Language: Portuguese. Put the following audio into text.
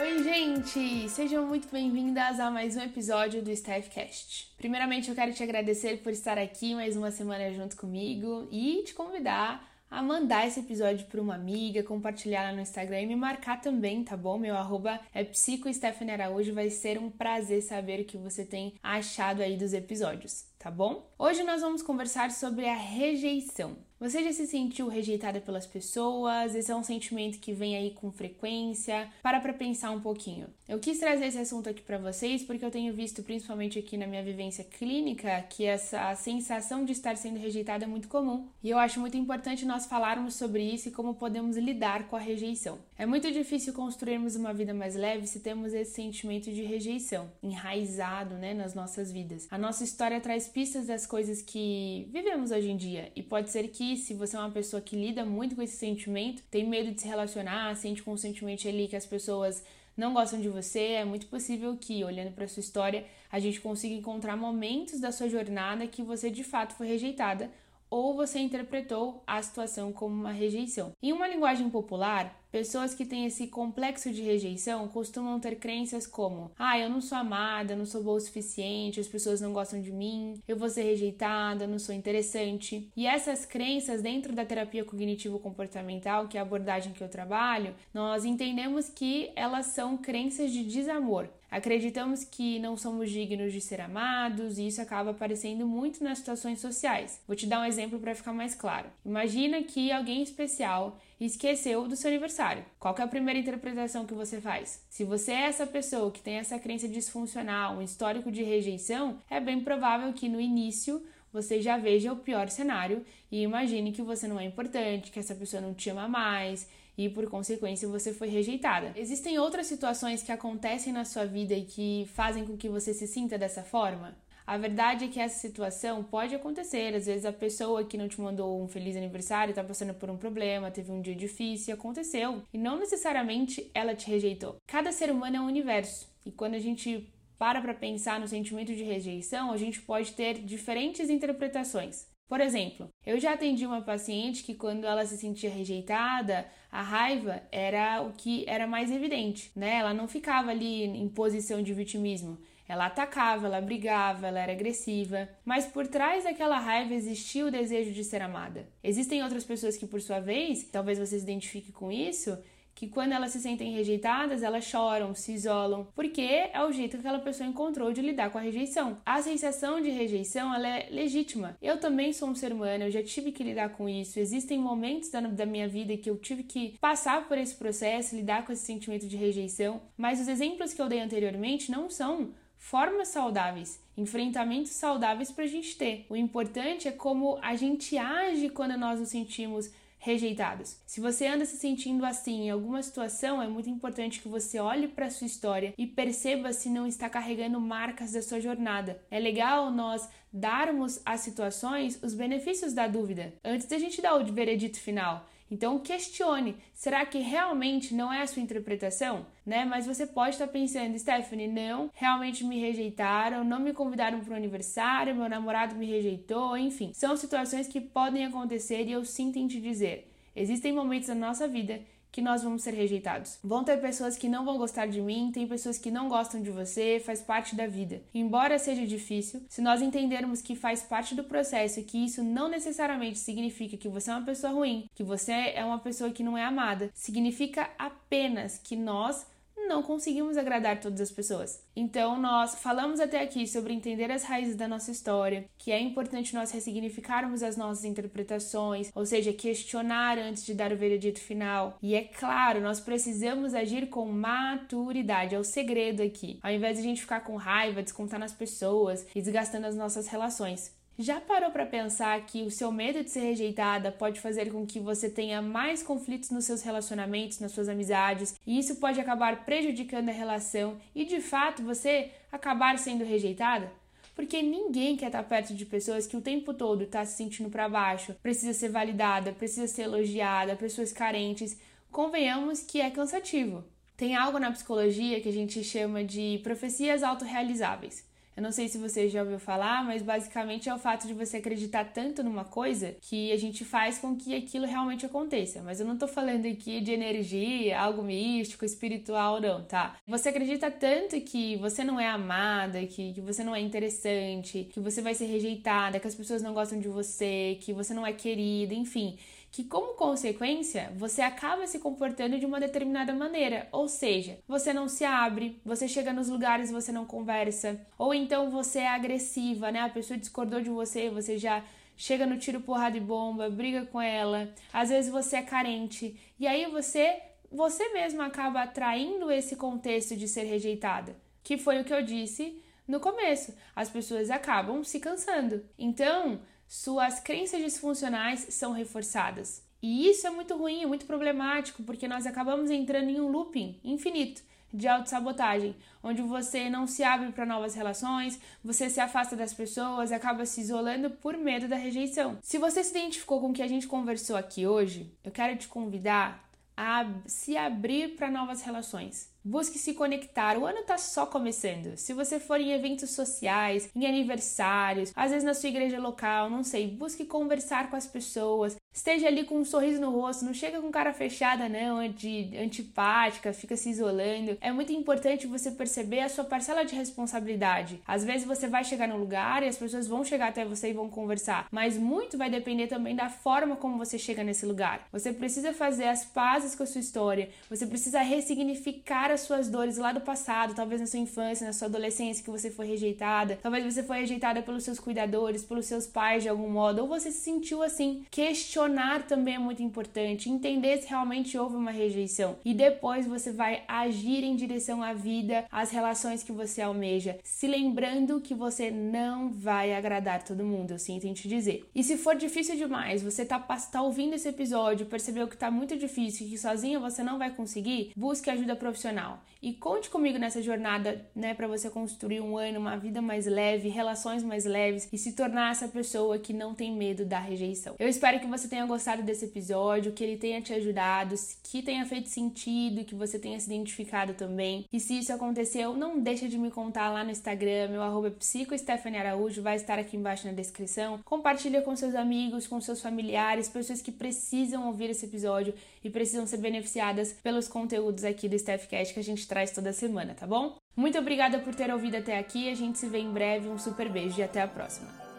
Oi, gente! Sejam muito bem-vindas a mais um episódio do Staffcast. Primeiramente, eu quero te agradecer por estar aqui mais uma semana junto comigo e te convidar a mandar esse episódio para uma amiga, compartilhar lá no Instagram e me marcar também, tá bom? Meu arroba é Araújo. Vai ser um prazer saber o que você tem achado aí dos episódios, tá bom? Hoje nós vamos conversar sobre a rejeição. Você já se sentiu rejeitada pelas pessoas? Esse é um sentimento que vem aí com frequência? Para para pensar um pouquinho. Eu quis trazer esse assunto aqui para vocês porque eu tenho visto, principalmente aqui na minha vivência clínica, que essa sensação de estar sendo rejeitada é muito comum. E eu acho muito importante nós falarmos sobre isso e como podemos lidar com a rejeição. É muito difícil construirmos uma vida mais leve se temos esse sentimento de rejeição enraizado, né, nas nossas vidas. A nossa história traz pistas das coisas que vivemos hoje em dia e pode ser que se você é uma pessoa que lida muito com esse sentimento, tem medo de se relacionar, sente constantemente ali que as pessoas não gostam de você, é muito possível que, olhando para sua história, a gente consiga encontrar momentos da sua jornada que você de fato foi rejeitada ou você interpretou a situação como uma rejeição. Em uma linguagem popular, pessoas que têm esse complexo de rejeição costumam ter crenças como: ah, eu não sou amada, não sou boa o suficiente, as pessoas não gostam de mim, eu vou ser rejeitada, não sou interessante. E essas crenças, dentro da terapia cognitivo-comportamental, que é a abordagem que eu trabalho, nós entendemos que elas são crenças de desamor. Acreditamos que não somos dignos de ser amados e isso acaba aparecendo muito nas situações sociais. Vou te dar um exemplo para ficar mais claro. Imagina que alguém especial esqueceu do seu aniversário. Qual é a primeira interpretação que você faz? Se você é essa pessoa que tem essa crença disfuncional, um histórico de rejeição, é bem provável que no início você já veja o pior cenário e imagine que você não é importante, que essa pessoa não te ama mais e por consequência você foi rejeitada. Existem outras situações que acontecem na sua vida e que fazem com que você se sinta dessa forma? A verdade é que essa situação pode acontecer. Às vezes a pessoa que não te mandou um feliz aniversário está passando por um problema, teve um dia difícil, aconteceu. E não necessariamente ela te rejeitou. Cada ser humano é um universo. E quando a gente para para pensar no sentimento de rejeição, a gente pode ter diferentes interpretações. Por exemplo, eu já atendi uma paciente que quando ela se sentia rejeitada, a raiva era o que era mais evidente, né? Ela não ficava ali em posição de vitimismo. Ela atacava, ela brigava, ela era agressiva, mas por trás daquela raiva existia o desejo de ser amada. Existem outras pessoas que, por sua vez, talvez você se identifique com isso, que quando elas se sentem rejeitadas, elas choram, se isolam, porque é o jeito que aquela pessoa encontrou de lidar com a rejeição. A sensação de rejeição, ela é legítima. Eu também sou um ser humano, eu já tive que lidar com isso. Existem momentos da, da minha vida que eu tive que passar por esse processo, lidar com esse sentimento de rejeição, mas os exemplos que eu dei anteriormente não são formas saudáveis, enfrentamentos saudáveis para a gente ter. O importante é como a gente age quando nós nos sentimos rejeitados. Se você anda se sentindo assim em alguma situação, é muito importante que você olhe para sua história e perceba se não está carregando marcas da sua jornada. É legal nós darmos às situações os benefícios da dúvida antes da gente dar o veredito final. Então questione, será que realmente não é a sua interpretação? Né? Mas você pode estar pensando, Stephanie, não, realmente me rejeitaram, não me convidaram para o aniversário, meu namorado me rejeitou, enfim. São situações que podem acontecer e eu sinto em te dizer. Existem momentos na nossa vida que nós vamos ser rejeitados. Vão ter pessoas que não vão gostar de mim, tem pessoas que não gostam de você, faz parte da vida. Embora seja difícil, se nós entendermos que faz parte do processo e que isso não necessariamente significa que você é uma pessoa ruim, que você é uma pessoa que não é amada, significa apenas que nós não conseguimos agradar todas as pessoas. Então, nós falamos até aqui sobre entender as raízes da nossa história, que é importante nós ressignificarmos as nossas interpretações, ou seja, questionar antes de dar o veredito final. E é claro, nós precisamos agir com maturidade, é o segredo aqui. Ao invés de a gente ficar com raiva, descontar nas pessoas e desgastando as nossas relações. Já parou para pensar que o seu medo de ser rejeitada pode fazer com que você tenha mais conflitos nos seus relacionamentos, nas suas amizades, e isso pode acabar prejudicando a relação e de fato você acabar sendo rejeitada? Porque ninguém quer estar perto de pessoas que o tempo todo está se sentindo para baixo, precisa ser validada, precisa ser elogiada, pessoas carentes. Convenhamos que é cansativo. Tem algo na psicologia que a gente chama de profecias autorrealizáveis Eu não sei se você já ouviu falar, mas basicamente é o fato de você acreditar tanto numa coisa que a gente faz com que aquilo realmente aconteça. Mas eu não tô falando aqui de energia, algo místico, espiritual, não, tá? Você acredita tanto que você não é amada, que, que você não é interessante, que você vai ser rejeitada, que as pessoas não gostam de você, que você não é querida, enfim que, como consequência, você acaba se comportando de uma determinada maneira. Ou seja, você não se abre, você chega nos lugares e você não conversa, ou então você é agressiva, né? A pessoa discordou de você, você já chega no tiro, porrada e bomba, briga com ela. Às vezes você é carente e aí você você mesma acaba atraindo esse contexto de ser rejeitada, que foi o que eu disse no começo. As pessoas acabam se cansando. Então, suas crenças disfuncionais são reforçadas. E isso é muito ruim, é muito problemático, porque nós acabamos entrando em um looping infinito de autossabotagem, onde você não se abre para novas relações, você se afasta das pessoas, acaba se isolando por medo da rejeição. Se você se identificou com o que a gente conversou aqui hoje, eu quero te convidar a se abrir para novas relações. Busque se conectar. O ano está só começando. Se você for em eventos sociais, em aniversários, às vezes na sua igreja local, não sei, busque conversar com as pessoas, Esteja ali com um sorriso no rosto, não chega com cara fechada, não, anti, antipática, fica se isolando. É muito importante você perceber a sua parcela de responsabilidade. Às vezes você vai chegar no lugar e as pessoas vão chegar até você e vão conversar, mas muito vai depender também da forma como você chega nesse lugar. Você precisa fazer as pazes com a sua história, você precisa ressignificar as suas dores lá do passado, talvez na sua infância, na sua adolescência, que você foi rejeitada, talvez você foi rejeitada pelos seus cuidadores, pelos seus pais de algum modo, ou você se sentiu assim, questionar também é muito importante, entender se realmente houve uma rejeição e depois você vai agir em direção à vida, às relações que você almeja, se lembrando que você não vai agradar todo mundo, eu sinto em te dizer. E se for difícil demais, você tá, tá ouvindo esse episódio, percebeu que tá muito difícil, que sozinha você não vai conseguir, busque ajuda profissional. E conte comigo nessa jornada, né, para você construir um ano, uma vida mais leve, relações mais leves e se tornar essa pessoa que não tem medo da rejeição. Eu espero que você tenha gostado desse episódio, que ele tenha te ajudado, que tenha feito sentido, que você tenha se identificado também. E se isso aconteceu, não deixa de me contar lá no Instagram, meu arroba é Araújo, vai estar aqui embaixo na descrição. Compartilha com seus amigos, com seus familiares, pessoas que precisam ouvir esse episódio e precisam ser beneficiadas pelos conteúdos aqui do Que a gente traz toda semana, tá bom? Muito obrigada por ter ouvido até aqui, a gente se vê em breve, um super beijo e até a próxima.